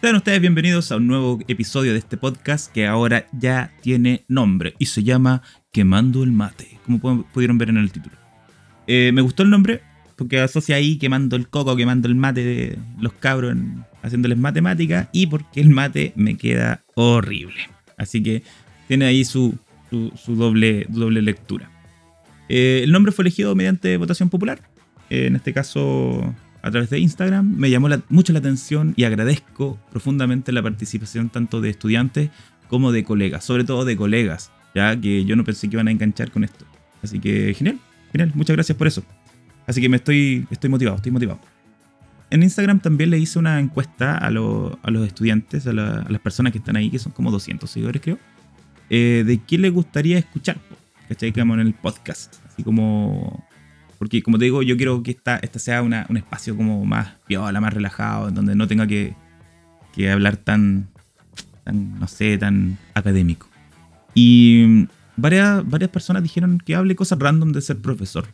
Sean ustedes bienvenidos a un nuevo episodio de este podcast que ahora ya tiene nombre y se llama Quemando el Mate, como pudieron ver en el título. Eh, me gustó el nombre porque asocia ahí quemando el coco, quemando el mate de los cabros, haciéndoles matemática y porque el mate me queda horrible. Así que tiene ahí su, doble, doble lectura. Eh, el nombre fue elegido mediante votación popular. Eh, en este caso a través de Instagram. Me llamó mucho la atención y agradezco profundamente la participación tanto de estudiantes como de colegas, sobre todo de colegas, ya que yo no pensé que iban a enganchar con esto. Así que genial, genial, muchas gracias por eso. Así que me estoy, estoy motivado, estoy motivado. En Instagram también le hice una encuesta a, los estudiantes, a, las personas que están ahí, que son como 200 seguidores creo, eh, de qué les gustaría escuchar, ¿cachai? Que en el podcast. Así como porque como te digo, yo quiero que esta, esta sea un espacio como más piola, más relajado, en donde no tenga que, hablar tan, tan, no sé, tan académico. Y varias, varias personas dijeron que hable cosas random de ser profesor.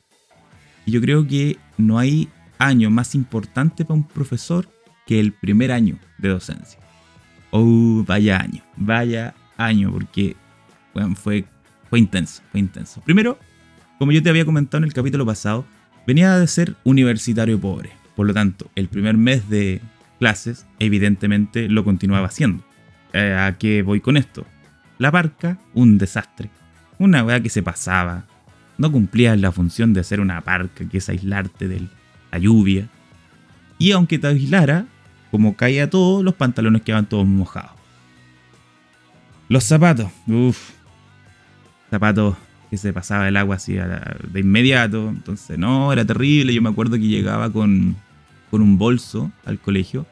Y yo creo que no hay año más importante para un profesor que el primer año de docencia. Oh, vaya año, vaya año, porque bueno, fue, fue intenso, fue intenso. Primero, como yo te había comentado en el capítulo pasado, venía de ser universitario pobre. Por lo tanto, el primer mes de clases, evidentemente, lo continuaba haciendo. Eh, ¿A qué voy con esto? La parca, un desastre. Una weá que se pasaba. No cumplía la función de ser una parca, que es aislarte de la lluvia. Y aunque te aislara, como caía todo, los pantalones quedaban todos mojados. Los zapatos, uff. Zapatos se pasaba el agua así de inmediato. Entonces, no, era terrible. Yo me acuerdo que llegaba con, con un bolso al colegio.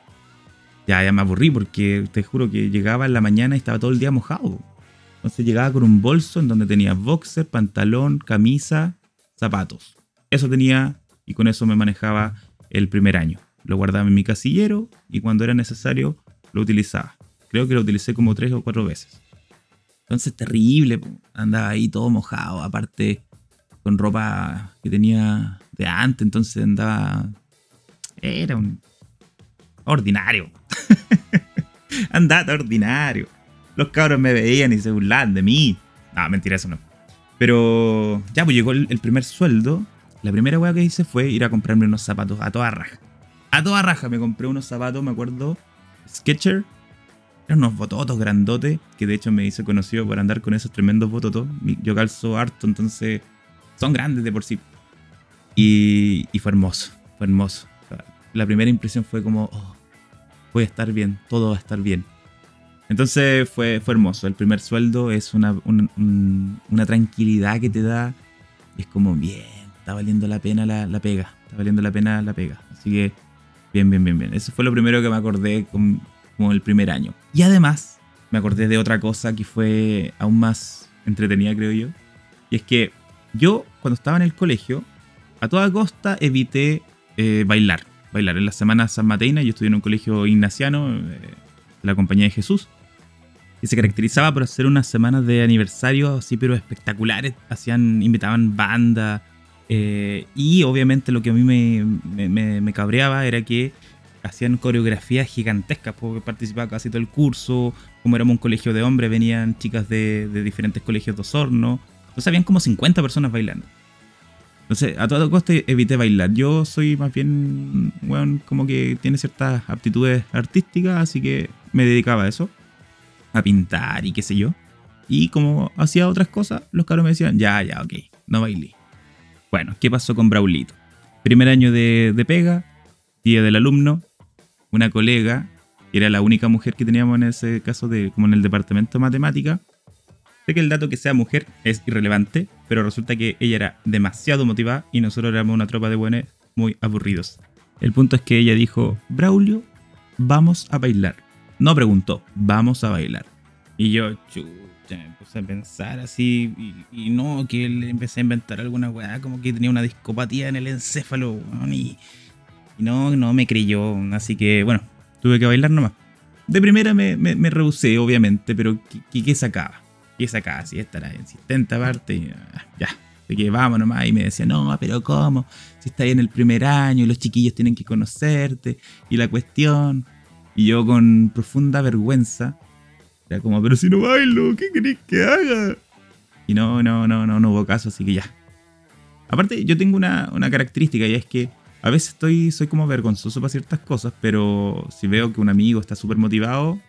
Ya, ya me aburrí porque te juro que llegaba en la mañana y estaba todo el día mojado. Entonces llegaba con un bolso en donde tenía boxer, pantalón, camisa, zapatos. Eso tenía y con eso me manejaba el primer año. Lo guardaba en mi casillero y cuando era necesario lo utilizaba. Creo que lo utilicé como tres o cuatro veces. Entonces, terrible. Andaba ahí todo mojado. Aparte, con ropa que tenía de antes. Entonces andaba. Era un. Ordinario. andaba ordinario. Los cabros me veían y se burlaban de mí. No, mentira, eso no. Pero ya, pues llegó el, primer sueldo. La primera weá que hice fue ir a comprarme unos zapatos a toda raja. A toda raja me compré unos zapatos, me acuerdo. Sketcher unos bototos grandotes, que de hecho me hice conocido por andar con esos tremendos bototos. Yo calzo harto, entonces son grandes de por sí. Y, fue hermoso, fue hermoso. La primera impresión fue como, oh, voy a estar bien, todo va a estar bien. Entonces fue, fue hermoso. El primer sueldo es una, una, tranquilidad que te da. es como, bien, está valiendo la pena la, la, pega. Está valiendo la pena la pega. Así que, bien, bien, bien, bien. Eso fue lo primero que me acordé con, como el primer año. Y además, me acordé de otra cosa que fue aún más entretenida, creo yo. Y es que yo, cuando estaba en el colegio, a toda costa evité eh, bailar. Bailar. En la semana San Mateina, yo estudié en un colegio ignaciano, eh, la Compañía de Jesús, y se caracterizaba por hacer unas semanas de aniversario así, pero espectaculares. Hacían, invitaban banda. Eh, y obviamente lo que a mí me, me cabreaba era que hacían coreografías gigantescas, porque participaba casi todo el curso, como éramos un colegio de hombres, venían chicas de, diferentes colegios de Osorno, entonces habían como 50 personas bailando. Entonces, a todo coste evité bailar. Yo soy más bien, bueno, como que tiene ciertas aptitudes artísticas, así que me dedicaba a eso, a pintar y qué sé yo. Y como hacía otras cosas, los cabros me decían, ya, ya, ok, no bailé. Bueno, ¿qué pasó con Braulito? Primer año de, de pega, día del alumno, una colega, que era la única mujer que teníamos en ese caso, de, como en el departamento de matemática. Sé que el dato que sea mujer es irrelevante, pero resulta que ella era demasiado motivada y nosotros éramos una tropa de buenos muy aburridos. El punto es que ella dijo, Braulio, vamos a bailar. No preguntó, vamos a bailar. Y yo, chucha, me puse a pensar así, y, no, que le empecé a inventar alguna weá, como que tenía una discopatía en el encéfalo, y y no, no me creyó, así que bueno, tuve que bailar nomás. De primera me, me, rehusé, obviamente, pero ¿qué, qué sacaba? ¿Qué sacaba? Si esta era insistente aparte, ah, ya. Así que vamos nomás. Y me decía, no, pero ¿cómo? Si está ahí en el primer año, los chiquillos tienen que conocerte. Y la cuestión. Y yo con profunda vergüenza, era como, pero si no bailo, ¿qué querés que haga? Y no, no, no, no, no hubo caso, así que ya. Aparte, yo tengo una, una característica y es que a veces estoy, soy como vergonzoso para ciertas cosas, pero si veo que un amigo está súper motivado,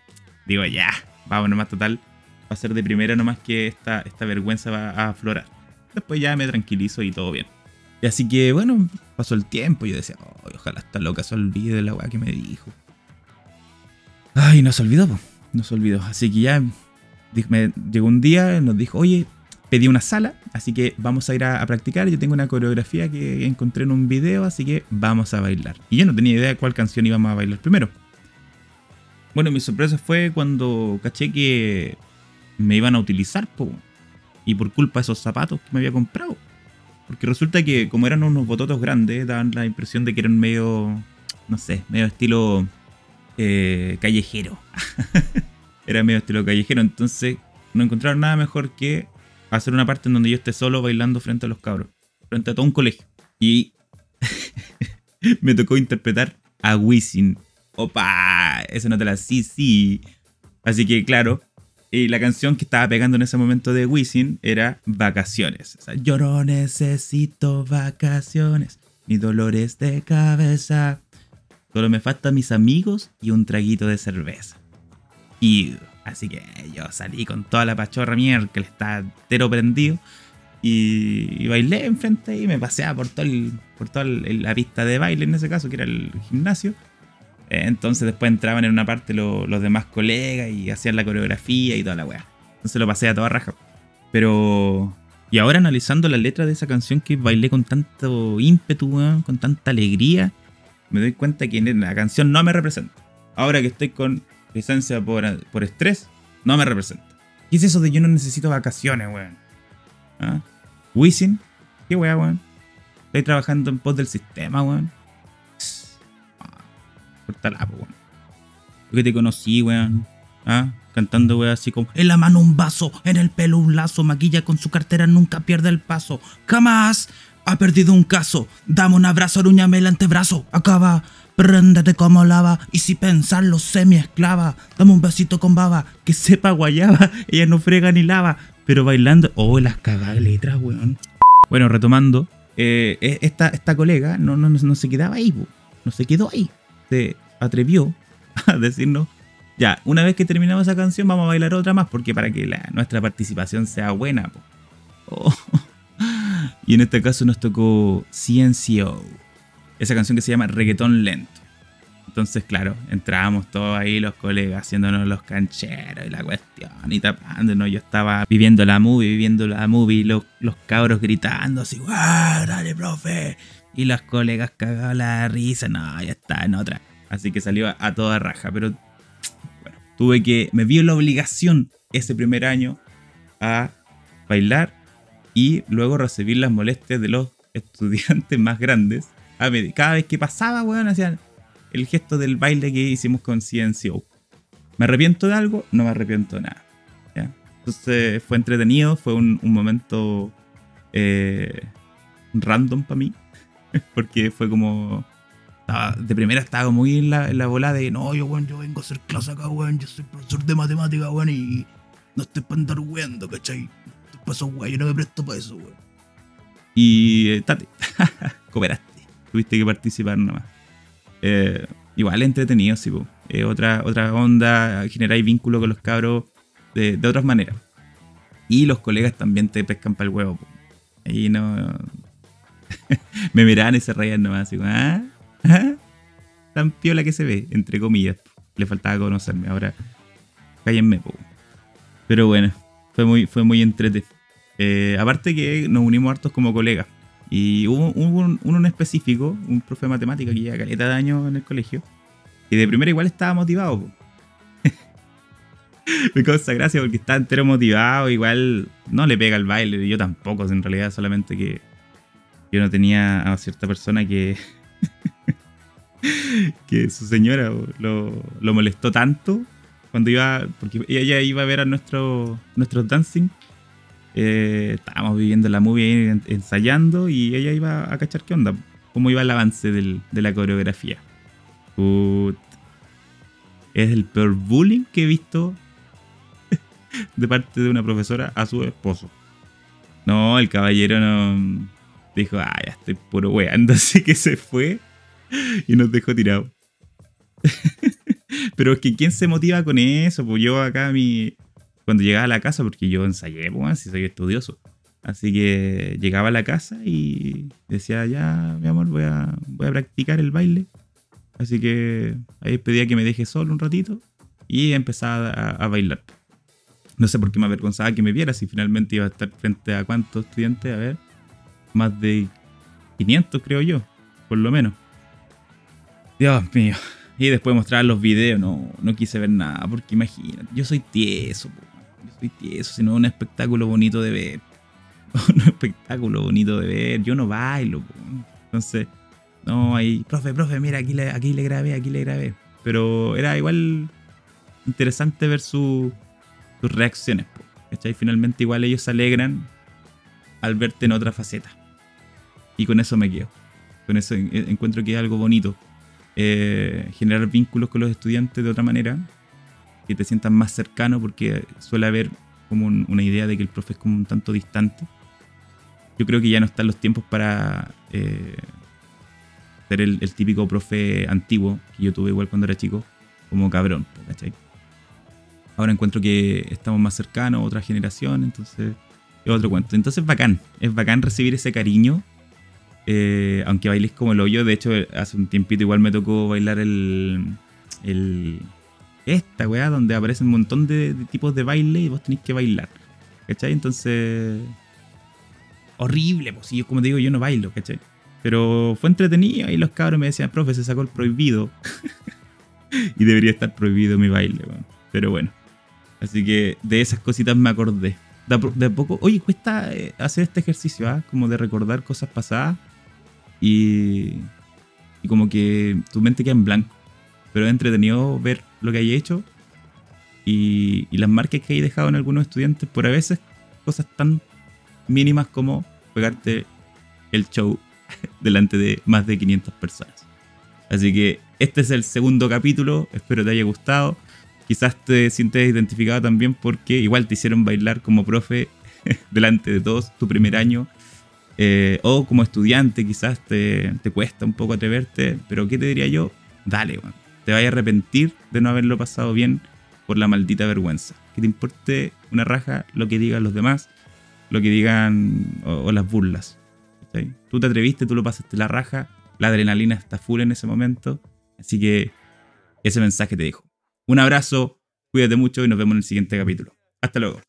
digo, ya, vamos nomás total. Va a ser de primera nomás que esta, esta vergüenza va a aflorar. Después ya me tranquilizo y todo bien. Y así que bueno, pasó el tiempo y yo decía, ojalá esta loca se olvide de la weá que me dijo. Ay, no se olvidó, no se olvidó. Así que ya me, llegó un día, nos dijo, oye, pedí una sala, así que vamos a ir a, practicar. Yo tengo una coreografía que encontré en un video, así que vamos a bailar. Y yo no tenía idea de cuál canción íbamos a bailar primero. Bueno, mi sorpresa fue cuando caché que me iban a utilizar, y por culpa de esos zapatos que me había comprado. Porque resulta que como eran unos bototos grandes, daban la impresión de que eran medio, no sé, medio estilo eh, callejero. Era medio estilo callejero, entonces no encontraron nada mejor que hacer una parte en donde yo esté solo bailando frente a los cabros, frente a todo un colegio. Y me tocó interpretar a Wisin. Opa, esa no te la sí, sí. Así que claro, y la canción que estaba pegando en ese momento de Wisin era Vacaciones. yo no necesito vacaciones, ni dolores de cabeza. Solo me faltan mis amigos y un traguito de cerveza. Y así que yo salí con toda la pachorra mierda que le estaba entero prendido. Y, bailé enfrente y me paseaba por, todo por toda la pista de baile en ese caso, que era el gimnasio. Entonces después entraban en una parte los demás colegas y hacían la coreografía y toda la weá. Entonces lo pasé a toda raja. Pero... Y ahora analizando la letra de esa canción que bailé con tanto ímpetu, con tanta alegría, me doy cuenta que la canción no me representa. Ahora que estoy con licencia por, por estrés, no me representa. ¿Qué es eso de yo no necesito vacaciones, weón? ¿Ah? ¿Wisin? ¿Qué weá, weón? Estoy trabajando en pos del sistema, weón. Cortala, weón. Yo que te conocí, weón. ¿Ah? Cantando, weón, así como En la mano un vaso, en el pelo un lazo Maquilla con su cartera, nunca pierde el paso Jamás ha perdido un caso. Dame un abrazo, aruñame el antebrazo. Acaba, préndete como lava. Y si pensarlo, semi esclava. Dame un besito con baba. Que sepa guayaba. Ella no frega ni lava. Pero bailando. Oh, las cagadas letras, weón. Bueno, retomando. Eh, e, esta, esta colega no, no, no se quedaba ahí, no se quedó ahí. Se atrevió a decirnos. Ya, una vez que terminamos esa canción, vamos a bailar otra más. Porque para que nuestra participación sea buena, oh. Y en este caso nos tocó CNCO, esa canción que se llama Reggaetón Lento. Entonces, claro, entrábamos todos ahí, los colegas, haciéndonos los cancheros y la cuestión, y tapándonos. Yo estaba viviendo la movie, viviendo la movie, los, los cabros gritando así, ¡Wow, dale, profe! Y los colegas cagaban la risa, no, ya está en otra. Así que salió a, toda raja, pero bueno, tuve que, me vi la obligación ese primer año a bailar y luego recibir las molestias de los estudiantes más grandes. Cada vez que pasaba, weón, hacían el gesto del baile que hicimos con CNCO. ¿Me arrepiento de algo? No me arrepiento de nada. Entonces fue entretenido, fue un, momento eh, random para mí, porque fue como... de primera estaba muy en la, en la bola de, no, yo, weón, yo vengo a hacer clase acá, weón, yo soy profesor de matemática, weón, y no estoy para andar weando, ¿cachai? Pues güey, yo no me presto para eso, güey. Y eh, Tate, cooperaste. Tuviste que participar nomás. Eh, igual entretenido, sí, eh, otra, otra onda, generáis vínculo con los cabros de, de, otras maneras. Y los colegas también te pescan para el huevo. Ahí no. me miraban y se reían nomás, así como, ¿ah? ¿ah? Tan piola que se ve, entre comillas. Le faltaba conocerme, ahora cállenme, po. Pero bueno, fue muy, fue muy entretenido. Eh, aparte que nos unimos hartos como colegas. Y hubo, uno en específico, un profe de matemática que lleva caleta de años en el colegio, y de primera igual estaba motivado. Me causa gracia porque está entero motivado, igual no le pega el baile, yo tampoco, en realidad solamente que yo no tenía a cierta persona que que su señora lo, molestó tanto cuando iba, porque ella iba a ver a nuestro, nuestro dancing eh, estábamos viviendo la movie ensayando y ella iba a cachar qué onda, cómo iba el avance de la coreografía. es el peor bullying que he visto de parte de una profesora a su esposo. No, el caballero no dijo, ah, ya estoy puro weando, así que se fue y nos dejó tirados. Pero es que ¿quién se motiva con eso? Pues yo acá mi... Cuando llegaba a la casa, porque yo ensayé, pues, si soy estudioso. Así que llegaba a la casa y decía, ya, mi amor, voy a, voy a practicar el baile. Así que ahí pedía que me deje solo un ratito y empezaba a, bailar. No sé por qué me avergonzaba que me viera si finalmente iba a estar frente a cuántos estudiantes, a ver, más de 500 creo yo, por lo menos. Dios mío. Y después mostrar los videos, no, no quise ver nada, porque imagínate, yo soy tieso, yo soy tieso, sino un espectáculo bonito de ver. un espectáculo bonito de ver, yo no bailo, entonces, no, ahí, profe, profe, mira, aquí le, aquí le grabé, aquí le grabé. Pero era igual interesante ver sus reacciones, ¿cachai? Finalmente igual ellos se alegran al verte en otra faceta. Y con eso me quedo. Con eso encuentro que es algo bonito eh, generar vínculos con los estudiantes de otra manera, que te sientan más cercano, porque suele haber como una idea de que el profe es como un tanto distante. Yo creo que ya no están los tiempos para eh, ser el, típico profe antiguo que yo tuve igual cuando era chico, como cabrón, ¿cachai? Ahora encuentro que estamos más cercanos otra generación, entonces es otro cuento. Entonces es bacán, es bacán recibir ese cariño eh, aunque bailes como el hoyo, de hecho, hace un tiempito igual me tocó bailar el. el esta weá, donde aparecen un montón de, tipos de baile y vos tenés que bailar. ¿Cachai? Entonces. Horrible, pues si yo, como te digo, yo no bailo, ¿cachai? Pero fue entretenido y los cabros me decían, profe, se sacó el prohibido. y debería estar prohibido mi baile, Pero bueno. Así que de esas cositas me acordé. De, poco, oye, cuesta eh, hacer este ejercicio, ¿ah? Como de recordar cosas pasadas y, y como que tu mente queda en blanco. Pero es entretenido ver lo que hay hecho y, las marcas que hay dejado en algunos estudiantes por a veces cosas tan mínimas como pegarte el show delante de más de 500 personas. Así que este es el segundo capítulo, espero te haya gustado. Quizás te sientes identificado también porque igual te hicieron bailar como profe delante de todos tu primer año eh, o como estudiante quizás te, cuesta un poco atreverte, pero ¿qué te diría yo? Dale, te vayas a arrepentir de no haberlo pasado bien por la maldita vergüenza. Que te importe una raja lo que digan los demás, lo que digan o, las burlas. Tú te atreviste, tú lo pasaste la raja, la adrenalina está full en ese momento, así que ese mensaje te dijo. Un abrazo, cuídate mucho y nos vemos en el siguiente capítulo. Hasta luego.